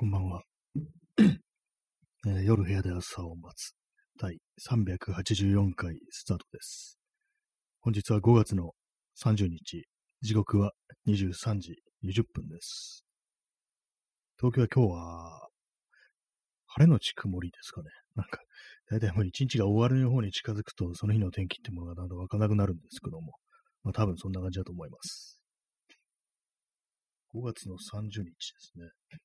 こんばんは、えー夜部屋で朝を待つ第384回スタートです。本日は5月の30日、時刻は23時20分です。東京は今日は晴れのち曇りですかね。なんか、だいたいもう一日が終わる方に近づくと、その日の天気ってものがだんだんわからなくなるんですけども、まあ多分そんな感じだと思います。5月の30日ですね。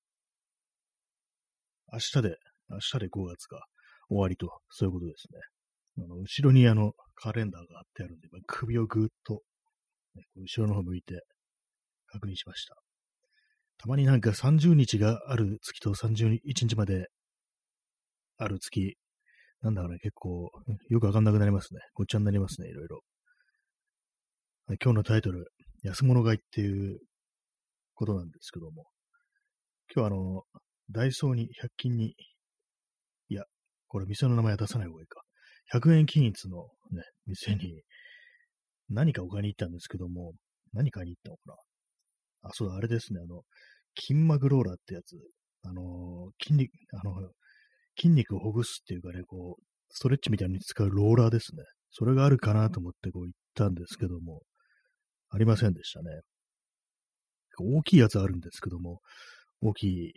明日で、明日で5月が終わりと、そういうことですね。あの後ろにあのカレンダーが貼ってあるんで、ま首をぐーっと、ね後ろの方向いて確認しました。たまになんか30日がある月と31日まである月、なんだかね、結構よくわかんなくなりますね。ごっちゃになりますね、いろいろ。今日のタイトル、安物買いっていうことなんですけども、今日はあの、ダイソーに、100均に、いや、これ店の名前は出さない方がいいか。100円均一のね、店に何かお買いに行ったんですけども、何買いに行ったのかなあ、そうだ、あれですね、あの、筋膜ローラーってやつ。あの、筋肉、あの、筋肉をほぐすっていうかね、こう、ストレッチみたいに使うローラーですね。それがあるかなと思ってこう行ったんですけども、ありませんでしたね。大きいやつあるんですけども、大きい、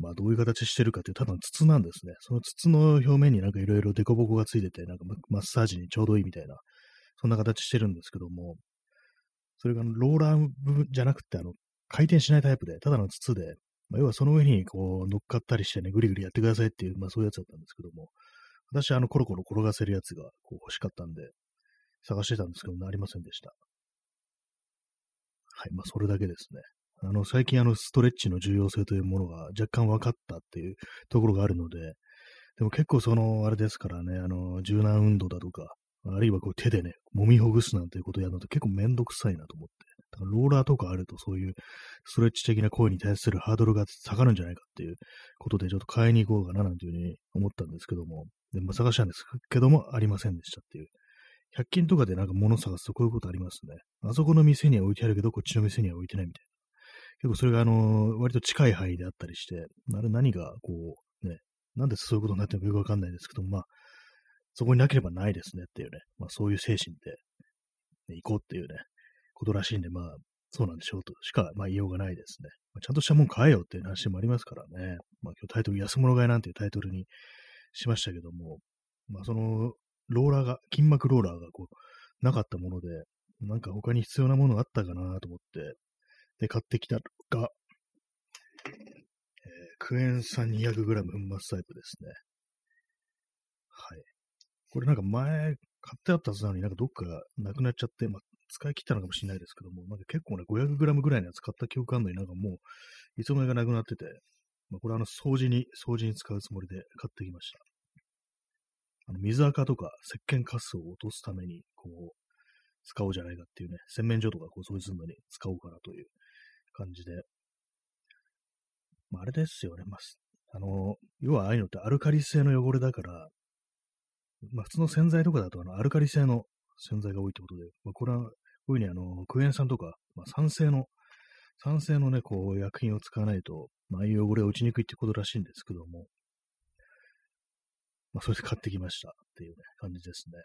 まあどういう形してるかっていう、ただの筒なんですね。その筒の表面になんかいろいろデコボコがついてて、なんかマッサージにちょうどいいみたいな、そんな形してるんですけども、それがローラー部分じゃなくて、あの、回転しないタイプで、ただの筒で、まあ、要はその上にこう乗っかったりしてね、ぐりぐりやってくださいっていう、まあそういうやつだったんですけども、私はあのコロコロ転がせるやつがこう欲しかったんで、探してたんですけど、ありませんでした。はい、まあそれだけですね。あの、最近あの、ストレッチの重要性というものが若干分かったっていうところがあるので、でも結構その、あれですからね、あの、柔軟運動だとか、あるいはこう手でね、揉みほぐすなんていうことをやるのって結構めんどくさいなと思って。だからローラーとかあるとそういうストレッチ的な行為に対するハードルが下がるんじゃないかっていうことでちょっと買いに行こうかななんていうふうに思ったんですけども、でも探したんですけどもありませんでしたっていう。100均とかでなんか物探すとこういうことありますね。あそこの店には置いてあるけど、こっちの店には置いてないみたいな。結構それがあの、割と近い範囲であったりして、あれ何がこう、ね、なんでそういうことになってるのかよくわかんないですけど、まあ、そこになければないですねっていうね、まあそういう精神で、ね、行こうっていうね、ことらしいんで、まあ、そうなんでしょうとしか、まあ言いようがないですね。まあ、ちゃんとしたもん買えよっていう話もありますからね。まあ今日タイトル、安物買いなんていうタイトルにしましたけども、まあその、ローラーが、筋膜ローラーがこう、なかったもので、なんか他に必要なものがあったかなと思って、で、買ってきたのが、えークエン酸 200g 粉末タイプですね。はい。これなんか前、買ってあったはずなのになんかどっかなくなっちゃって、まあ、使い切ったのかもしれないですけども、なんか結構ね、500g ぐらいのやつ買った記憶あるのになんかもう、いつの間にかなくなってて、まあ、これあの、掃除に、掃除に使うつもりで買ってきました。あの水垢とか石鹸カスを落とすために、こう、使おうじゃないかっていうね、洗面所とかこう掃除するのに使おうかなという感じで。まあ、あれですよね、まあ、あの、要はああいうのってアルカリ性の汚れだから、まあ、普通の洗剤とかだとあのアルカリ性の洗剤が多いってことで、まあ、これはこういうふうにあの、クエン酸とか、まあ、酸性の、酸性のね、こう、薬品を使わないと、まあ、ああいう汚れが落ちにくいってことらしいんですけども、まあ、それで買ってきましたっていうね、感じですね。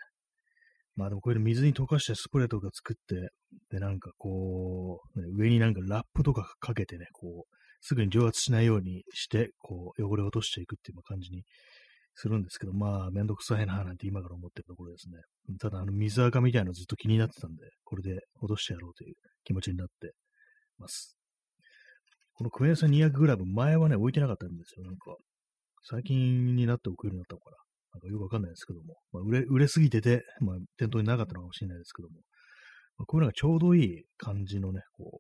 まあでもこれで水に溶かしてスプレーとか作って、でなんかこう、ね上になんかラップとかかけてね、こう、すぐに蒸発しないようにして、こう、汚れを落としていくっていう感じにするんですけど、まあ、めんどくさいななんて今から思ってるところですね。ただ、あの、水垢みたいなのずっと気になってたんで、これで落としてやろうという気持ちになってます。このクエン酸 200g、前はね、置いてなかったんですよ。なんか、最近になって置くようになったのかな。なんかよくわかんないですけども、まあ、売れ、売れすぎてて、まあ、店頭になかったのかもしれないですけども、まあ、こういうのがちょうどいい感じのね、こ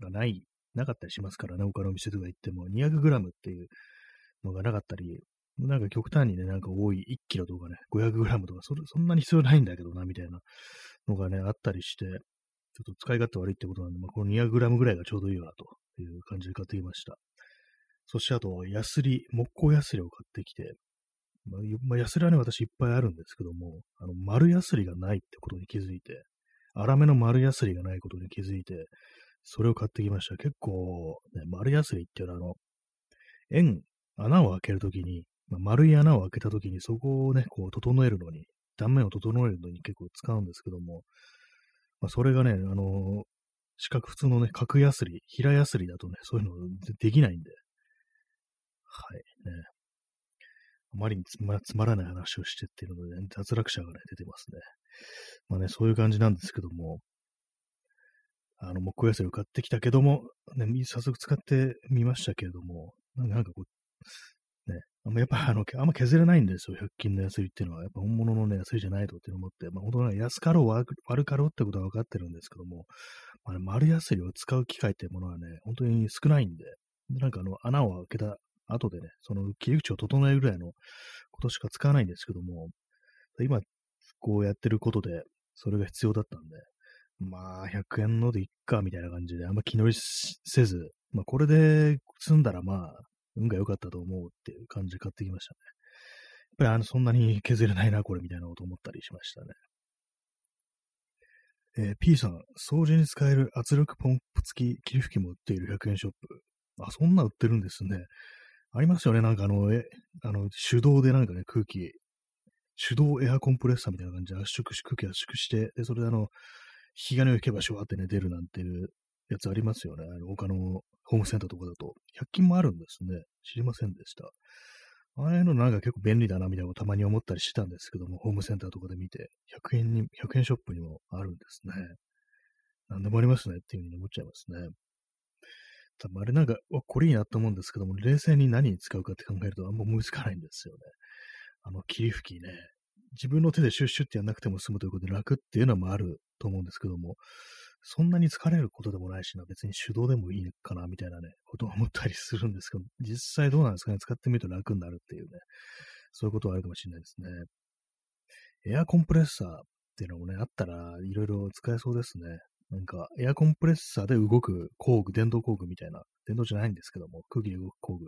う、がない、なかったりしますからね、他の店とか行っても、200g っていうのがなかったり、なんか極端にね、なんか多い1キロとかね、500g とか、それ、そんなに必要ないんだけどな、みたいなのがね、あったりして、ちょっと使い勝手悪いってことなんで、まあ、この 200g ぐらいがちょうどいいわ、という感じで買ってきました。そしてあと、ヤスリ、木工ヤスリを買ってきて、まあ、まあ、ヤスリはね、私いっぱいあるんですけども、あの、丸ヤスリがないってことに気づいて、粗めの丸ヤスリがないことに気づいて、それを買ってきました。結構、ね、丸ヤスリっていうのは、あの、円、穴を開けるときに、まあ、丸い穴を開けたときに、そこをね、こう整えるのに、断面を整えるのに結構使うんですけども、まあ、それがね、あの、四角普通のね、角ヤスリ、平ヤスリだとね、そういうのできないんで、はい、ね。あまりにつまつまらない話をしてっていうので、ね、脱落者がね、出てますね。まあね、そういう感じなんですけども、あの、木工ヤスリを買ってきたけども、ね、早速使ってみましたけれども、なんかこう、ね、あんまやっぱあの、あんま削れないんですよ、100均のヤスリっていうのは。やっぱ本物のね、ヤスリじゃないとって思って、まあ本当は安かろう悪かろうってことは分かってるんですけども、まあね、丸ヤスリを使う機会っていうものはね、本当に少ないんで、なんかあの、穴を開けた後でね、その切り口を整えるぐらいのことしか使わないんですけども、今、こうやってることで、それが必要だったんで、まあ、100円のでいっか、みたいな感じで、あんま気乗りせず、まあ、これで済んだら、まあ、運が良かったと思うっていう感じで買ってきましたね。やっぱりあの、そんなに削れないな、これ、みたいなこと思ったりしましたね。えー、P さん、掃除に使える圧力ポンプ付き霧吹きも売っている100円ショップ。あ、そんな売ってるんですね。ありますよね。なんかあの、え、あの、手動でなんかね、空気、手動エアコンプレッサーみたいな感じで圧縮し、空気圧縮して、で、それであの、引き金を引けばシュワーってね、出るなんていうやつありますよね。あの、他のホームセンターとかだと。100均もあるんですね。知りませんでした。ああいうのなんか結構便利だな、みたいなのをたまに思ったりしてたんですけども、ホームセンターとかで見て、100円に、100円ショップにもあるんですね。何でもありますねっていうふうに思っちゃいますね。多分あれなんか、これいいなと思うんですけども、冷静に何に使うかって考えるとあんま思いつかないんですよね。あの、霧吹きね。自分の手でシュッシュってやんなくても済むということで楽っていうのもあると思うんですけども、そんなに疲れることでもないしな、別に手動でもいいかな、みたいなね、ことを思ったりするんですけど、実際どうなんですかね、使ってみると楽になるっていうね、そういうことはあるかもしれないですね。エアコンプレッサーっていうのもね、あったらいろいろ使えそうですね。なんか、エアコンプレッサーで動く工具、電動工具みたいな、電動じゃないんですけども、空気で動く工具。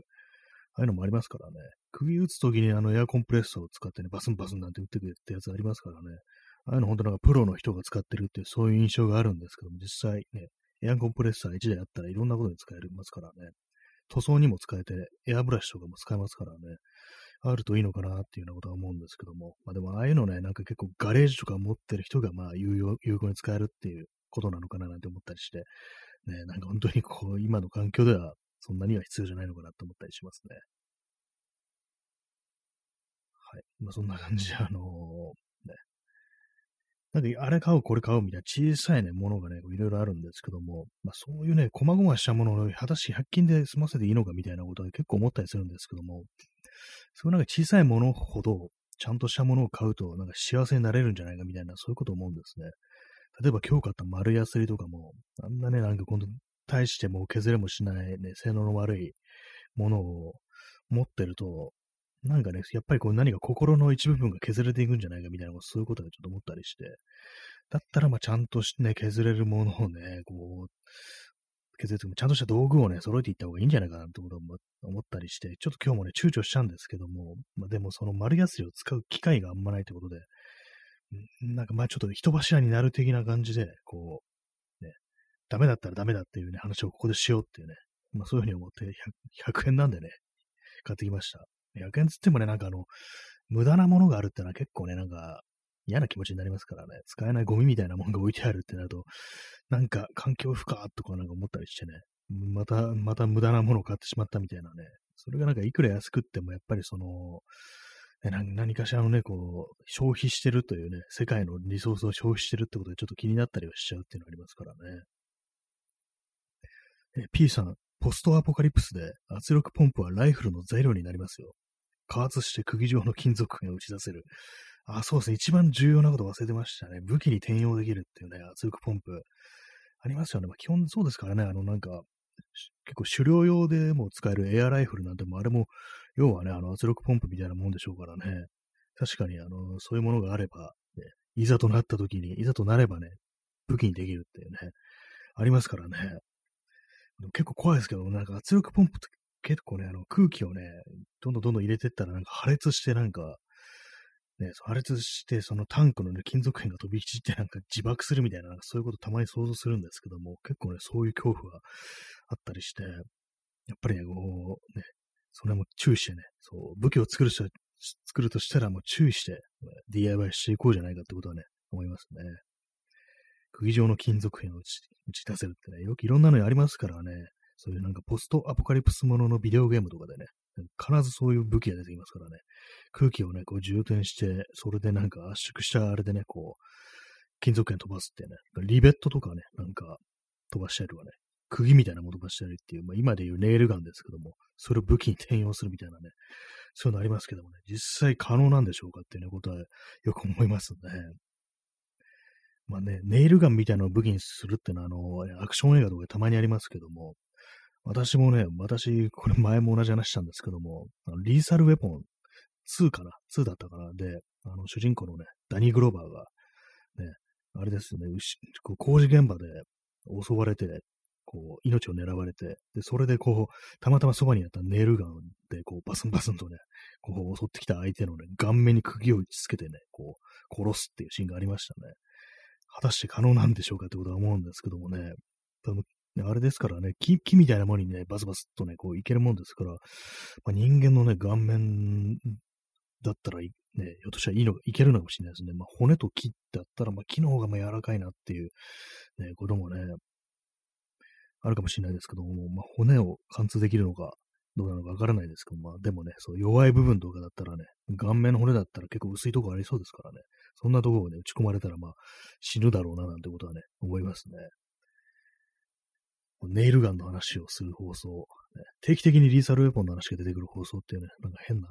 ああいうのもありますからね。釘打つときにあのエアコンプレッサーを使ってね、バスンバスンなんて打ってくれってやつありますからね。ああいうの本当なんかプロの人が使ってるっていうそういう印象があるんですけども、実際ね、エアコンプレッサー1台あったらいろんなことに使えますからね。塗装にも使えて、エアブラシとかも使えますからね。あるといいのかなっていうようなことは思うんですけども。まあでもああいうのね、なんか結構ガレージとか持ってる人がまあ有用有効に使えるっていうことなのかななんて思ったりして、ね、なんか本当にこう、今の環境ではそんなには必要じゃないのかなと思ったりしますね。はい。まあそんな感じで、あのー、ね。なんか、あれ買う、これ買うみたいな小さいね、ものがね、いろいろあるんですけども、まあそういうね、細々したものを果たして100均で済ませていいのかみたいなことは結構思ったりするんですけども、そういうなんか小さいものほど、ちゃんとしたものを買うと、なんか幸せになれるんじゃないかみたいな、そういうことを思うんですね。例えば今日買った丸ヤスリとかも、あんなね、なんか今度、大しても削れもしないね、性能の悪いものを持ってると、なんかね、やっぱりこう何か心の一部分が削れていくんじゃないかみたいな、そういうことでちょっと思ったりして、だったらまあちゃんとしね、削れるものをね、こう、削れてもちゃんとした道具をね、揃えていった方がいいんじゃないかなってことを思ったりして、ちょっと今日もね、躊躇したんですけども、まあでもその丸ヤスリを使う機会があんまないってことで、なんかまあちょっと人柱になる的な感じで、こう、ね、ダメだったらダメだっていうね、話をここでしようっていうね、まあそういうふうに思って100、100円なんでね、買ってきました。100円つってもね、なんかあの、無駄なものがあるってのは結構ね、なんか嫌な気持ちになりますからね、使えないゴミみたいなものが置いてあるってなると、なんか環境負荷とかなんか思ったりしてね、また、また無駄なものを買ってしまったみたいなね、それがなんかいくら安くってもやっぱりその、何かしらのね、こう、消費してるというね、世界のリソースを消費してるってことでちょっと気になったりはしちゃうっていうのがありますからね。え P さん、ポストアポカリプスで圧力ポンプはライフルの材料になりますよ。加圧して釘状の金属片を打ち出せる。あ、そうですね。一番重要なこと忘れてましたね。武器に転用できるっていうね、圧力ポンプ。ありますよね。まあ、基本そうですからね。あの、なんか、結構狩猟用でも使えるエアライフルなんてもあれも要はね、あの圧力ポンプみたいなもんでしょうからね。確かに、あの、そういうものがあれば、ね、いざとなった時に、いざとなればね、武器にできるっていうね、ありますからね。結構怖いですけど、なんか圧力ポンプって結構ね、あの空気をね、どんどんどんどん入れてったらなんか破裂してなんか、ね、破裂して、そのタンクのね、金属片が飛び散ってなんか自爆するみたいな、なそういうことたまに想像するんですけども、結構ね、そういう恐怖があったりして、やっぱりね、こう、ね、それも注意してね、そう、武器を作る人、作るとしたらもう注意して、DIY していこうじゃないかってことはね、思いますね。釘状の金属片を打ち打ち出せるってね、よくいろんなのありますからね、そういうなんかポストアポカリプスもののビデオゲームとかでね、必ずそういう武器が出てきますからね、空気をね、こう充填して、それでなんか圧縮したあれでね、こう、金属片飛ばすってね、リベットとかね、なんか飛ばしたりとかね、釘みたいなもの飛ばしたりっていう、まあ、今でいうネイルガンですけども、それを武器に転用するみたいなね、そういうのありますけどもね、実際可能なんでしょうかっていうね、ことはよく思いますね。まあね、ネイルガンみたいなのを武器にするっていうのは、あの、アクション映画とかでたまにありますけども、私もね、私、これ前も同じ話したんですけども、あのリーサルウェポン2かな ?2 だったかなで、あの、主人公のね、ダニー・グローバーが、ね、あれですよね、こう工事現場で襲われて、こう、命を狙われて、で、それでこう、たまたまそばにあったネイルガンで、こう、バスンバスンとね、こう、襲ってきた相手のね、顔面に釘を打ちつけてね、こう、殺すっていうシーンがありましたね。果たして可能なんでしょうかってことは思うんですけどもね、多分あれですからね、木木みたいなものにね、バスバスとね、こういけるもんですから、まあ、人間のね、顔面だったらね、ひょっとしたらいいのいけるのかもしれないですね。まあ、骨と木だったら、まあ、木の方がまあ柔らかいなっていう、ね、こともね、あるかもしれないですけども、まあ、骨を貫通できるのか、どうなのかわからないですけど、まあ、でもね、そう弱い部分とかだったらね、顔面の骨だったら結構薄いとこありそうですからね、そんなところをね、打ち込まれたら、まあ、死ぬだろうな、なんてことはね、思いますね。ネイルガンの話をする放送、ね、定期的にリーサルウェポンの話が出てくる放送っていうね、なんか変な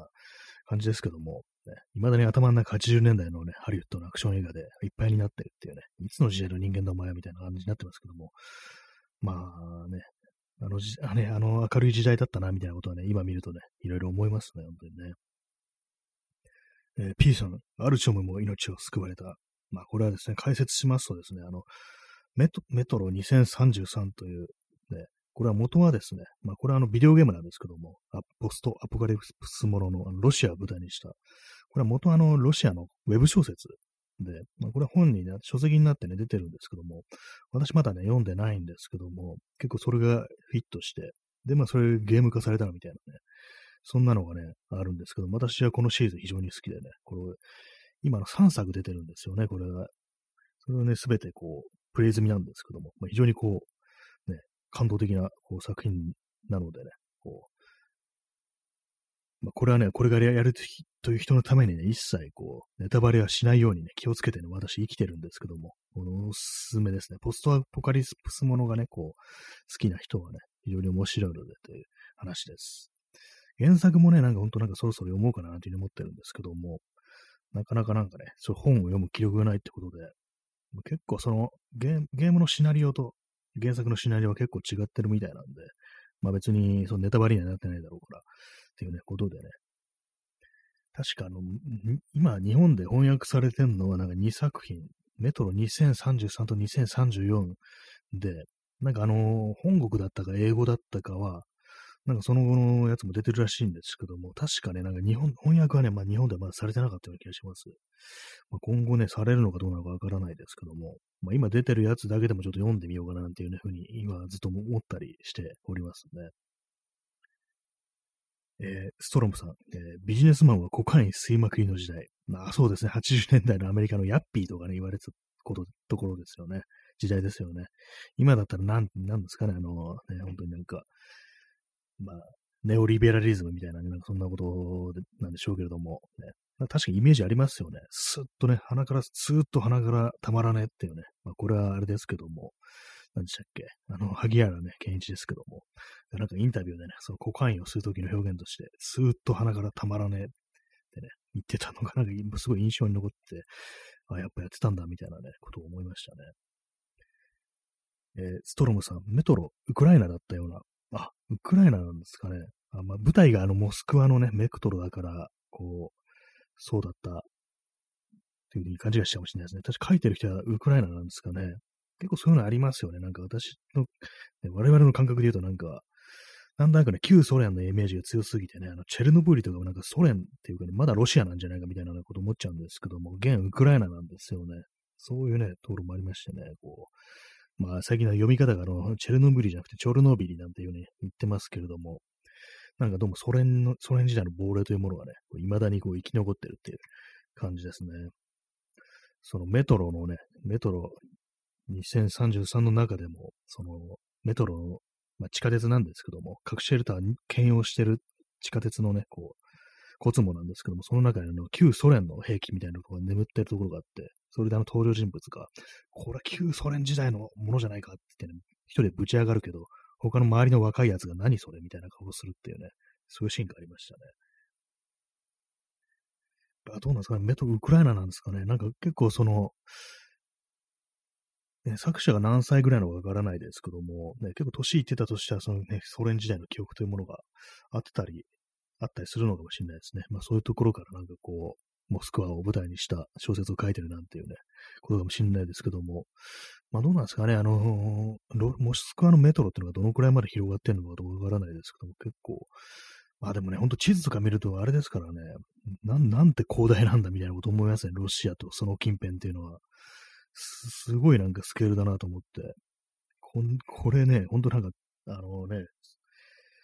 感じですけども、ね、未だに頭の中80年代のね、ハリウッドのアクション映画でいっぱいになってるっていうね、いつの時代の人間の前みたいな感じになってますけども、まあね、あのじあね、あの明るい時代だったな、みたいなことはね、今見るとね、いろいろ思いますね、本当にね。えー、P さん、アルチョムも命を救われた。まあ、これはですね、解説しますとですね、あの、メトメトロ2033という、ね、これは元はですね、まあ、これはあのビデオゲームなんですけども、ポストアポカリプスもののあのロシアを舞台にした、これは元はあのロシアのウェブ小説で、まあ、これは本にな書籍になってね、出てるんですけども、私まだね、読んでないんですけども、結構それがフィットして、で、まあ、それゲーム化されたのみたいなね、そんなのがね、あるんですけど、私はこのシリーズ非常に好きでね、これ、今の3作出てるんですよね、これが。それをね、すべてこう、プレイ済みなんですけども、まあ、非常にこう、ね、感動的なこう作品なのでね、こう、まあ、これはね、これからやるという人のためにね、一切こう、ネタバレはしないようにね、気をつけてね、私生きてるんですけども、このおすすめですね。ポストアポカリスプスものがね、こう、好きな人はね、非常に面白いのでという話です。原作もね、なんかほんとなんかそろそろ読もうかなというふうに思ってるんですけども、なかなかなんかね、そう本を読む気力がないってことで、結構そのゲームのシナリオと原作のシナリオは結構違ってるみたいなんで、まあ別にそのネタバレにはなってないだろうから、っていうね、ことでね。確かあの、今日本で翻訳されてるのはなんか2作品、メトロ2033と2034で、なんかあの、本国だったか英語だったかは、なんかその後のやつも出てるらしいんですけども、確かね、なんか日本、翻訳はね、まあ日本ではまだされてなかったような気がします。まあ、今後ね、されるのかどうなのかわからないですけども、まあ今出てるやつだけでもちょっと読んでみようかななんていう、ふうに今ずっと思ったりしておりますね。えー、ストロムさん、えー、ビジネスマンはコカイン吸いまくりの時代。まあそうですね、80年代のアメリカのヤッピーとかね、言われてたこと、ところですよね。時代ですよね。今だったらなん、なんですかね、あの、ね、本当になんか、まあ、ネオリベラリズムみたいなね、なんかそんなことなんでしょうけれども、ね、確かにイメージありますよね。スーッとね、鼻から、スーッと鼻からたまらねっていうね。まあ、これはあれですけども、何でしたっけ？あの、萩原ね、健一ですけども、なんかインタビューでね、そのコカインを吸う時の表現として、スーッと鼻からたまらねえってね、言ってたのが、なんかすごい印象に残って、あ、やっぱやってたんだ、みたいなね、ことを思いましたね。えー、ストロムさん、メトロ、ウクライナだったようなあ、ウクライナなんですかね。あまあ、舞台があの、モスクワのね、メクトルだから、こう、そうだったっていうふうに勘違いしちゃうかもしれないですね。確か書いてる人はウクライナなんですかね。結構そういうのありますよね。なんか私の、我々の感覚で言うとなんか、なんだかね、旧ソ連のイメージが強すぎてね、あの、チェルノブイリとかもなんかソ連っていうかね、まだロシアなんじゃないかみたいなこと思っちゃうんですけども、現ウクライナなんですよね。そういうね、ところもありましてね、こう、まあ、最近の読み方があの、チェルノブイリじゃなくてチョルノビリなんていうね、言ってますけれども、なんかどうもソ連の、ソ連時代の亡霊というものがね、未だにこう生き残ってるっていう感じですね。そのメトロのね、メトロ2033の中でも、そのメトロの、まあ、地下鉄なんですけども、核シェルターに兼用してる地下鉄のね、こう、コツモなんですけども、その中にあの旧ソ連の兵器みたいなのが眠ってるところがあって、それであの登場人物が、これは旧ソ連時代のものじゃないかって言ってね、一人でぶち上がるけど、他の周りの若いやつが何それみたいな顔をするっていうね、そういうシーンがありましたね。あどうなんですかね、メトロウクライナなんですかね。なんか結構その、ね、作者が何歳ぐらいのかわからないですけども、ね、結構年いってたとしたら、そのね、ソ連時代の記憶というものがあってたり、あったりするのかもしれないですね。まあそういうところからなんかこう、モスクワを舞台にした小説を書いてるなんていうね、ことかもしれないですけども、まあどうなんですかね、あのモスクワのメトロっていうのがどのくらいまで広がってるのかどうかわからないですけども、結構、まあでもね、ほんと地図とか見るとあれですからね、なん、なんて広大なんだみたいなこと思いますね、ロシアとその近辺っていうのは。すごいなんかスケールだなと思って。こんこれね、ほんとなんか、あのね、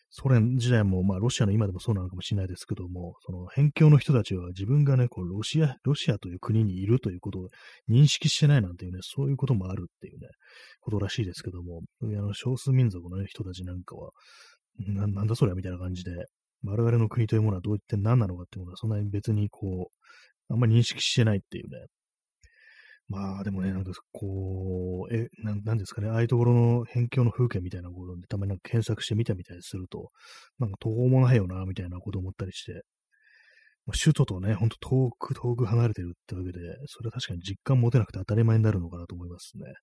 ソ連時代も、まあ、ロシアの今でもそうなのかもしれないですけども、その、辺境の人たちは自分がね、こう、ロシア、ロシアという国にいるということを認識してないなんていうね、そういうこともあるっていうね、ことらしいですけども、あの、少数民族の、人たちなんかは、ななんだそれみたいな感じで、我々の国というものはどういって何なのかっていうものは、そんなに別にこう、あんまり認識してないっていうね、まあでもね、なんかこう、え、ななんですかね、ああいうところの辺境の風景みたいなことで、たまになんか検索してみたみたりすると、なんか途方もないよな、みたいなこと思ったりして、まあ、首都とね、ほんと遠く遠く離れてるってわけで、それは確かに実感持てなくて当たり前になるのかなと思いますね。はい。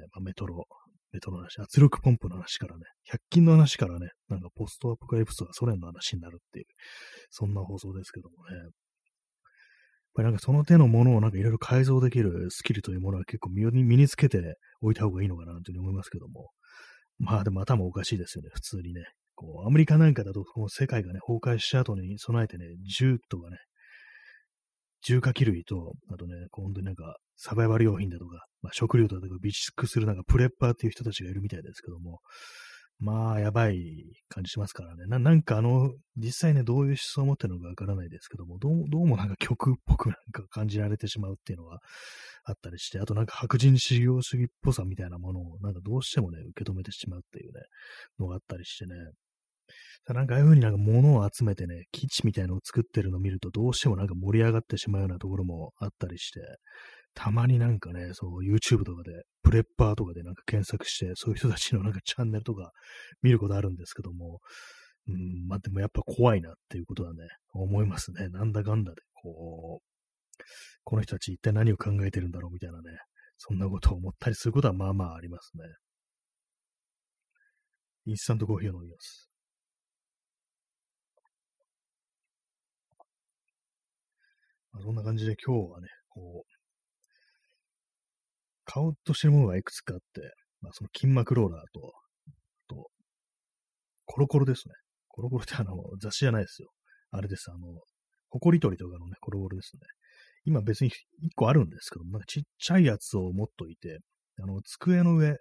ねまあ、メトロ、メトロの話、圧力ポンプの話からね、100均の話からね、なんかポストアポカリプスがソ連の話になるっていう、そんな放送ですけどもね。ぱりなんかその手のものをなんかいろいろ改造できるスキルというものは結構身に身につけておいた方がいいのかなというふうに思いますけども。まあでも頭おかしいですよね、普通にね。こう、アメリカなんかだと、この世界がね、崩壊した後に備えてね、銃とかね、重火器類と、あとね、本当になんか、サバイバル用品だとか、まあ、食料だとか備蓄するなんかプレッパーっていう人たちがいるみたいですけども、まあ、やばい感じしますからね。ななんかあの、実際ね、どういう思想を持ってるのかわからないですけども、どうどうもなんか曲っぽくなんか感じられてしまうっていうのはあったりして、あとなんか白人至上主義っぽさみたいなものをなんかどうしてもね、受け止めてしまうっていうね、のがあったりしてね。なんかああいう風になんか物を集めてね、基地みたいのを作ってるのを見るとどうしてもなんか盛り上がってしまうようなところもあったりして、たまになんかね、そう、YouTube とかで、プレッパーとかでなんか検索して、そういう人たちのなんかチャンネルとか見ることあるんですけども、うん、まあでもやっぱ怖いなっていうことはね、思いますね。なんだかんだで、こう、この人たち一体何を考えてるんだろうみたいなね、そんなことを思ったりすることはまあまあありますね。インスタントコーヒーを飲みます。まあ、そんな感じで今日はね、こう、買おうとしてるものがいくつかあって、まあ、その筋膜ローラーと、と、コロコロですね。コロコロってあの、雑誌じゃないですよ。あれです。あの、ホコリ取りとかのね、コロコロですね。今別に1個あるんですけど、なんかちっちゃいやつを持っといて、あの、机の上、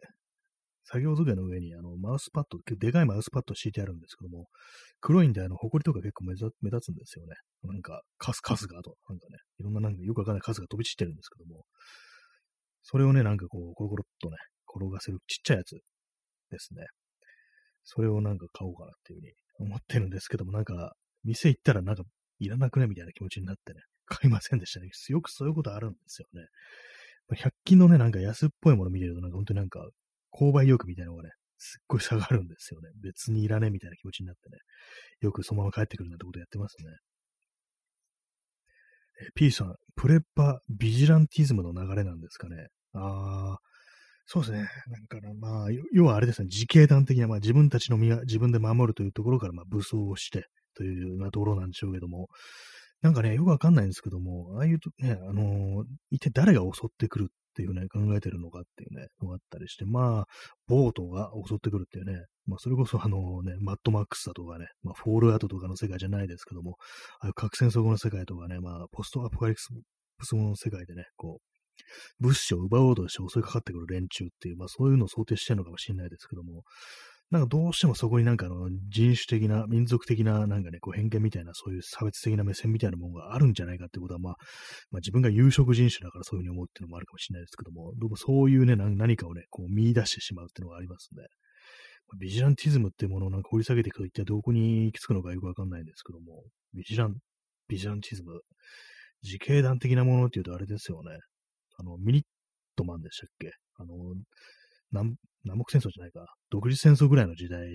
作業机の上にあのマウスパッド、でかいマウスパッド敷いてあるんですけども、黒いんであの、ホコリとか結構目立つんですよね。なんか、カス、カスがと、なんかね、いろんななんかよくわかんないカスが飛び散ってるんですけども、それをね、なんかこう、コロコロっとね、転がせるちっちゃいやつですね。それをなんか買おうかなっていうふうに思ってるんですけども、なんか、店行ったらなんか、いらなくね？みたいな気持ちになってね、買いませんでしたね。よくそういうことあるんですよね。100均のね、なんか安っぽいもの見てると、なんか本当になんか、購買意欲みたいなのがね、すっごい下がるんですよね。別にいらね？えみたいな気持ちになってね、よくそのまま帰ってくるなんてことやってますね。P さん、プレッパビジランティズムの流れなんですかね？ああ、そうですね。なんかまあ、要はあれですね、自警団的には、まあ自分たちの身は自分で守るというところから、まあ武装をしてというようなところなんでしょうけども、なんかね、よくわかんないんですけども、ああいうとね、あのー、一体誰が襲ってくるっていうね、考えてるのかっていうね、のがあったりして、まあ、ボートが襲ってくるっていうね、まあ、それこそあのね、マッドマックスだとかね、まあ、フォールアウトとかの世界じゃないですけども、ああいう核戦争後の世界とかね、まあ、ポストアポカリプスの世界でね、こう、物資を奪おうとして襲いかかってくる連中っていう、まあそういうのを想定してるのかもしれないですけども、なんかどうしてもそこになんかあの人種的な、民族的ななんかね、こう偏見みたいな、そういう差別的な目線みたいなものがあるんじゃないかってことは、まあ、まあ、自分が有色人種だからそういうふうに思うっていうのもあるかもしれないですけども、どうもそういうね、何かをね、こう見出してしまうっていうのがありますね。ビジランティズムっていうものをなんか掘り下げていくと一体どこに行き着くのかよくわかんないんですけども、ビジラン、ビジランティズム、自警団的なものっていうとあれですよね。あの、ミニットマンでしたっけ？あの、南北戦争じゃないか、独立戦争ぐらいの時代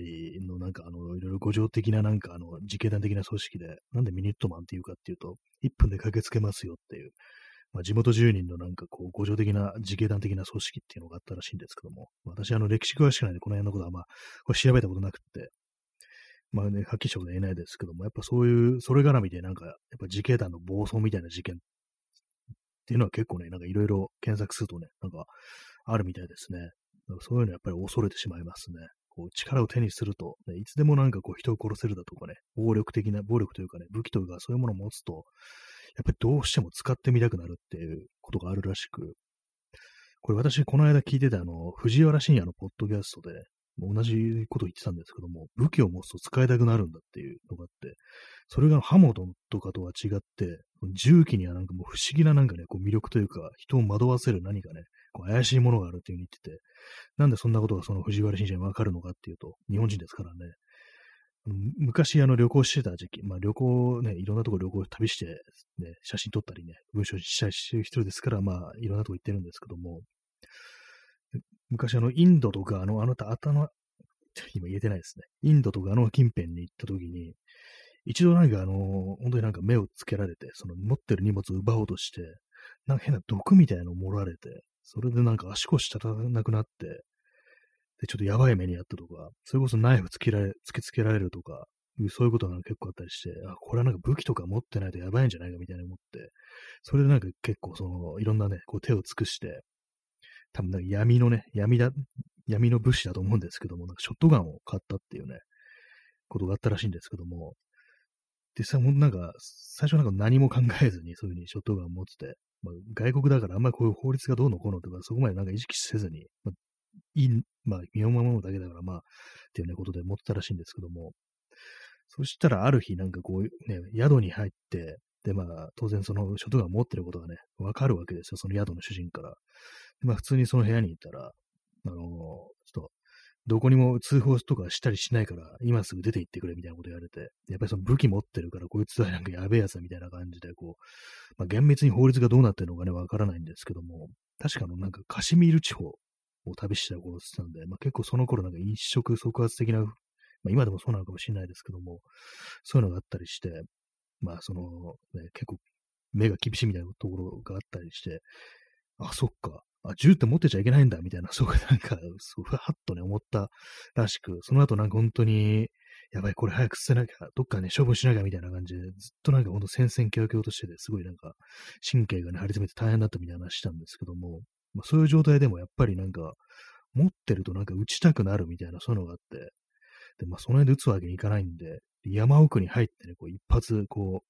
のなんかあの、いろいろ五条的ななんかあの、自警団的な組織で、なんでミニットマンっていうかっていうと、1分で駆けつけますよっていう、まあ、地元住人のなんかこう、五条的な自警団的な組織っていうのがあったらしいんですけども、私あの、歴史詳しくないんでこの辺のことはまあ、これ調べたことなくって、まあね、はっきりしたことは言えないですけども、やっぱそういう、それ絡みでなんか、やっぱ自警団の暴走みたいな事件っていうのは結構ね、なんかいろいろ検索するとね、なんかあるみたいですね。そういうのやっぱり恐れてしまいますね。こう力を手にすると、ね、いつでもなんかこう人を殺せるだとかね、暴力的な、暴力というかね、武器というかそういうものを持つと、やっぱりどうしても使ってみたくなるっていうことがあるらしく、これ私この間聞いてたあの、藤原信也のポッドキャストで、ね、同じこと言ってたんですけども、武器を持つと使いたくなるんだっていうのがあって、それが刃物とかとは違って、銃器にはなんかもう不思議ななんかね、こう魅力というか、人を惑わせる何かね、怪しいものがあるっていうふうに言ってて、なんでそんなことがその藤原信者にわかるのかっていうと、日本人ですからね。昔あの旅行してた時期、まあ旅行ね、いろんなとこ旅行旅して、ね、写真撮ったりね、文章したりしてる人ですから、まあいろんなとこ行ってるんですけども、昔あのインドとかあの、あなた頭、今言えてないですね。インドとかあの近辺に行った時に、一度なんかあの、本当になんか目をつけられて、その持ってる荷物を奪おうとして、なんか変な毒みたいなのを盛られて、それでなんか足腰立たなくなって、で、ちょっとやばい目にあったとか、それこそナイフ突きられ突きつけられるとか、そういうことが結構あったりして、あ、これはなんか武器とか持ってないとやばいんじゃないかみたいな思って、それでなんか結構その、いろんなね、こう手を尽くして、多分なんか闇のね、闇だ、闇の物資だと思うんですけども、なんかショットガンを買ったっていうね、ことがあったらしいんですけども、実際もなんか、最初なんか何も考えずにそういうふうにショットガンを持ってて、まあ、外国だからあんまりこういう法律がどうのこうのとか、そこまでなんか意識せずに、まあ、いい、まあ、身を守るだけだから、まあ、っていうね、ことで持ってたらしいんですけども、そしたらある日なんかこう、ね、宿に入って、で、まあ、当然そのショットガン持ってることがね、わかるわけですよ、その宿の主人から。まあ、普通にその部屋にいたら、あの、どこにも通報とかしたりしないから、今すぐ出て行ってくれみたいなこと言われて、やっぱりその武器持ってるから、こいつはなんかやべえやつみたいな感じで、こう、まあ、厳密に法律がどうなってるのかね、わからないんですけども、確かのなんかカシミール地方を旅してた頃って言ってたんで、まあ、結構その頃なんか一触即発的な、まあ、今でもそうなのかもしれないですけども、そういうのがあったりして、まあその、ね、結構目が厳しいみたいなところがあったりして、あ、そっか。あ、銃って持ってちゃいけないんだ、みたいな、そうなんか、そう、ふわっとね、思ったらしく、その後なんか本当に、やばい、これ早く捨てなきゃ、どっかね、処分しなきゃみたいな感じで、ずっとなんかほんと戦々恐々としてて、すごいなんか、神経がね、張り詰めて大変だったみたいな話したんですけども、まあ、そういう状態でもやっぱりなんか、持ってるとなんか撃ちたくなるみたいな、そういうのがあって、で、まあ、その辺で撃つわけにいかないんで、山奥に入ってね、こう、一発、こ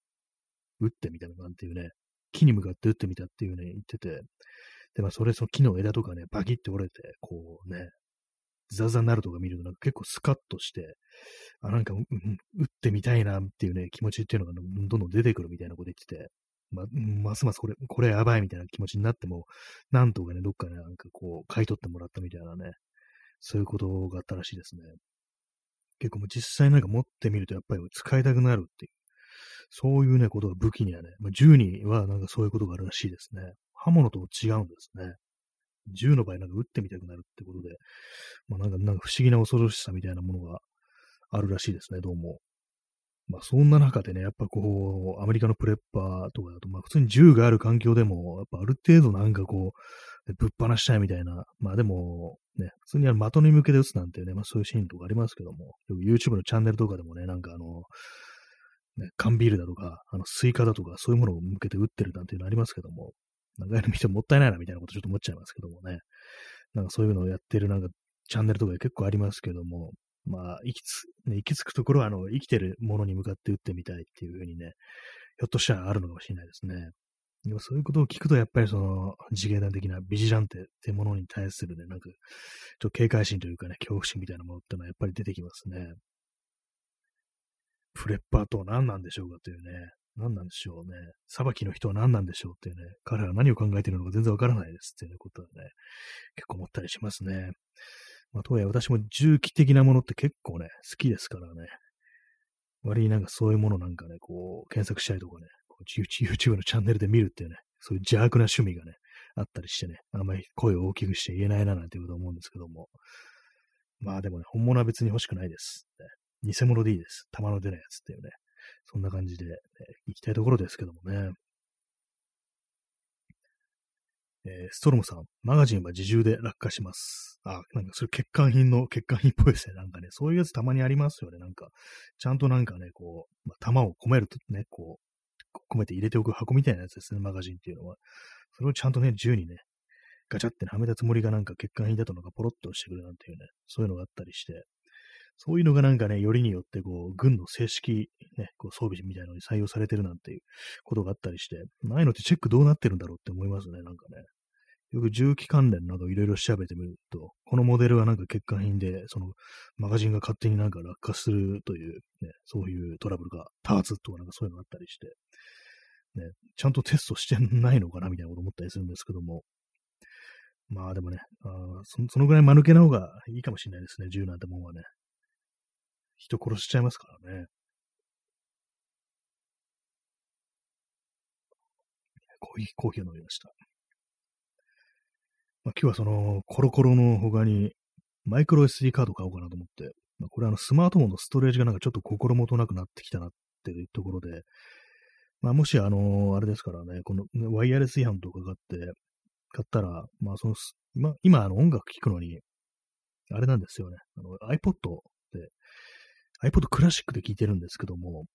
う、撃ってみたいななんていうね、木に向かって撃ってみたっていうね、言ってて、で、まあ、それ、その木の枝とかね、バキって折れて、こうね、ザザになるとか見ると、なんか結構スカッとして、あ、なんか、うん、打ってみたいなっていうね、気持ちっていうのが、どんどん出てくるみたいなこと言ってて、ま、ますますこれ、これやばいみたいな気持ちになっても、なんとかね、どっかね、なんかこう、買い取ってもらったみたいなね、そういうことがあったらしいですね。結構もう実際なんか持ってみるとやっぱり使いたくなるっていう、そういうね、ことが武器にはね、まあ、銃にはなんかそういうことがあるらしいですね。刃物と違うんですね。銃の場合なんか撃ってみたくなるってことで、まあ、なんか、なんか不思議な恐ろしさみたいなものがあるらしいですね、どうも。まあそんな中でね、やっぱこう、アメリカのプレッパーとかだと、まあ普通に銃がある環境でも、やっぱある程度なんかこう、ぶっ放したいみたいな、まあでも、ね、普通にあの的に向けて撃つなんていうね、まあそういうシーンとかありますけども、YouTube のチャンネルとかでもね、なんかあの、ね、缶ビールだとか、あの、スイカだとか、そういうものを向けて撃ってるなんていうのありますけども、なんかやる見てもったいないなみたいなことちょっと思っちゃいますけどもね。なんかそういうのをやってるなんかチャンネルとかで結構ありますけども、まあ、行きつ、ね、行き着くところは、あの、生きてるものに向かって打ってみたいっていうふうにね、ひょっとしたらあるのかもしれないですね。でもそういうことを聞くと、やっぱりその、自警団的なビジランテってものに対するね、なんか、ちょっと警戒心というかね、恐怖心みたいなものってのはやっぱり出てきますね。プレッパーとは何なんでしょうかというね、何なんでしょうね。裁きの人は何なんでしょうっていうね、彼らは何を考えているのか全然わからないですっていうことはね、結構思ったりしますね。まあ、とはいえ私も重機的なものって結構ね、好きですからね。割になんかそういうものなんかね、こう、検索したりとかね、YouTube のチャンネルで見るっていうね、そういう邪悪な趣味がね、あったりしてね、あんまり声を大きくして言えないななんていうこと思うんですけども。まあでもね、本物は別に欲しくないです。偽物でいいです。玉の出ないやつっていうね。そんな感じで、ね、行きたいところですけどもね。えー、ストロムさん、マガジンは自重で落下します。あ、なんかそれ欠陥品の、欠陥品っぽいですね。なんかね、そういうやつたまにありますよね。なんか、ちゃんとなんかね、こう、まあ、弾を込めるとね、こう、込めて入れておく箱みたいなやつですね、マガジンっていうのは。それをちゃんとね、銃にね、ガチャって、はめたつもりがなんか欠陥品だとなんかポロッとしてくるなんていうね、そういうのがあったりして、そういうのがなんかね、よりによってこう、軍の正式、ね、こう装備みたいなのに採用されてるなんていうことがあったりして、ああいのってチェックどうなってるんだろうって思いますね、なんかね。よく重機関連などいろいろ調べてみると、このモデルはなんか欠陥品で、そのマガジンが勝手になんか落下するという、ね、そういうトラブルが多発とかなんかそういうのがあったりして、ね、ちゃんとテストしてないのかなみたいなこと思ったりするんですけども、まあでもね、あそそのぐらい間抜けな方がいいかもしれないですね、銃なんてもんはね。人殺しちゃいますからね。コーヒー、コーヒーを飲みました。まあ、今日はそのコロコロの他にマイクロ SD カード買おうかなと思って、まあ、これあのスマートフォンのストレージがなんかちょっと心もとなくなってきたなっていうところで、まあ、もしあの、あれですからね、このワイヤレス違反とか買って、買ったら、まあその、今、今あの音楽聴くのに、あれなんですよね、あの iPod iPod クラシックで聴いてるんですけども、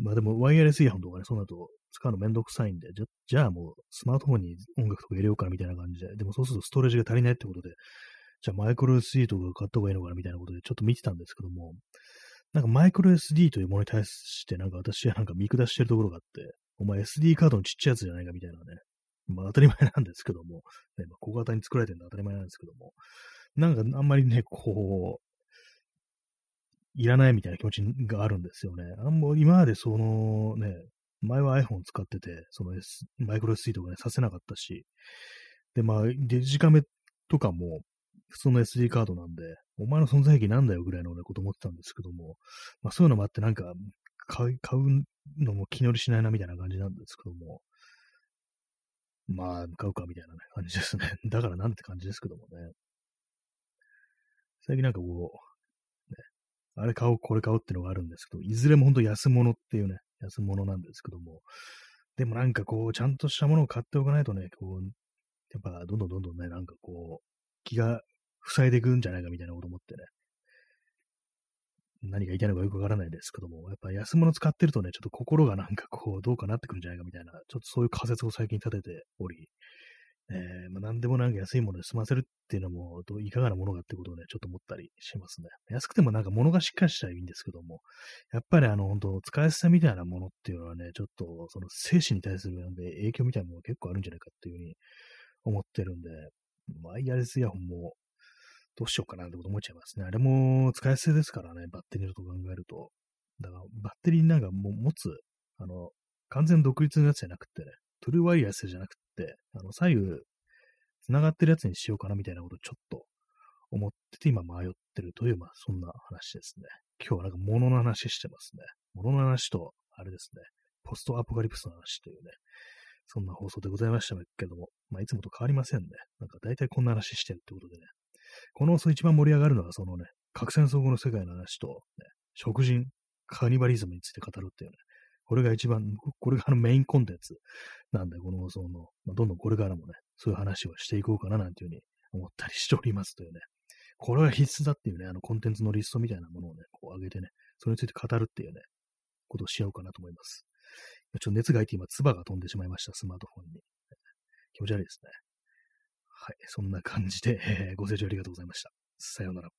まあでもワイヤレスイヤホンとかね、その後使うのめんどくさいんで、じゃ、じゃあもうスマートフォンに音楽とか入れようかなみたいな感じで、でもそうするとストレージが足りないってことで、じゃあマイクロ SD とか買った方がいいのかなみたいなことでちょっと見てたんですけども、なんかマイクロ SD というものに対してなんか私はなんか見下してるところがあって、お前 SD カードのちっちゃいやつじゃないかみたいなね、まあ当たり前なんですけども、ね、まあ、小型に作られてるのは当たり前なんですけども、なんかあんまりね、こう、いらないみたいな気持ちがあるんですよね。あんま今までそのね、前は iPhone 使ってて、その、S、マイクロ SD とかね、させなかったし、で、まあ、デジカメとかも、普通の SD カードなんで、お前の存在意義なんだよぐらいのね、こと思ってたんですけども、まあそういうのもあってなんか、買うのも気乗りしないなみたいな感じなんですけども、まあ、買うかみたいな、ね、感じですね。だからなんて感じですけどもね。最近なんかこう、あれ買おう、これ買おうっていうのがあるんですけど、いずれも本当安物っていうね、安物なんですけども、でもなんかこう、ちゃんとしたものを買っておかないとね、こう、やっぱどんどんどんどんね、なんかこう、気が塞いでいくんじゃないかみたいなこと思ってね、何が言いたいのかよくわからないですけども、やっぱ安物使ってるとね、ちょっと心がなんかこう、どうかなってくるんじゃないかみたいな、ちょっとそういう仮説を最近立てており、えー、まあ、何でもなんか安いもので済ませるっていうのも、どういかがなものかってことをね、ちょっと思ったりしますね。安くてもなんか物がしっかりしたらいいんですけども、やっぱりあの、本当使いやすさみたいなものっていうのはね、ちょっとその精神に対するなんで影響みたいなものが結構あるんじゃないかっていうふうに思ってるんで、ワイヤレスイヤホンもどうしようかなってこと思っちゃいますね。あれも使いやすいですからね、バッテリーのと考えると。だからバッテリーなんかも持つ、あの、完全独立のやつじゃなくてね、トゥルーワイヤレスじゃなくて、あの、左右、繋がってるやつにしようかなみたいなことをちょっと思ってて今迷ってるという、まあ、そんな話ですね。今日はなんか物の話してますね。物の話と、あれですね、ポストアポカリプスの話というね、そんな放送でございましたけども、まあ、いつもと変わりませんね。なんか大体こんな話してるってことでね。この放送一番盛り上がるのは、そのね、核戦争後の世界の話と、ね、食人、カニバリズムについて語るっていうね、これが一番、これがあのメインコンテンツなんで、この放送の、まあ、どんどんこれからもね、そういう話をしていこうかななんていうふうに思ったりしておりますというね。これは必須だっていうね、あのコンテンツのリストみたいなものをね、こう上げてね、それについて語るっていうね、ことをしようかなと思います。ちょっと熱がいて今、唾が飛んでしまいました、スマートフォンに。気持ち悪いですね。はい、そんな感じで、えー、ご清聴ありがとうございました。さようなら。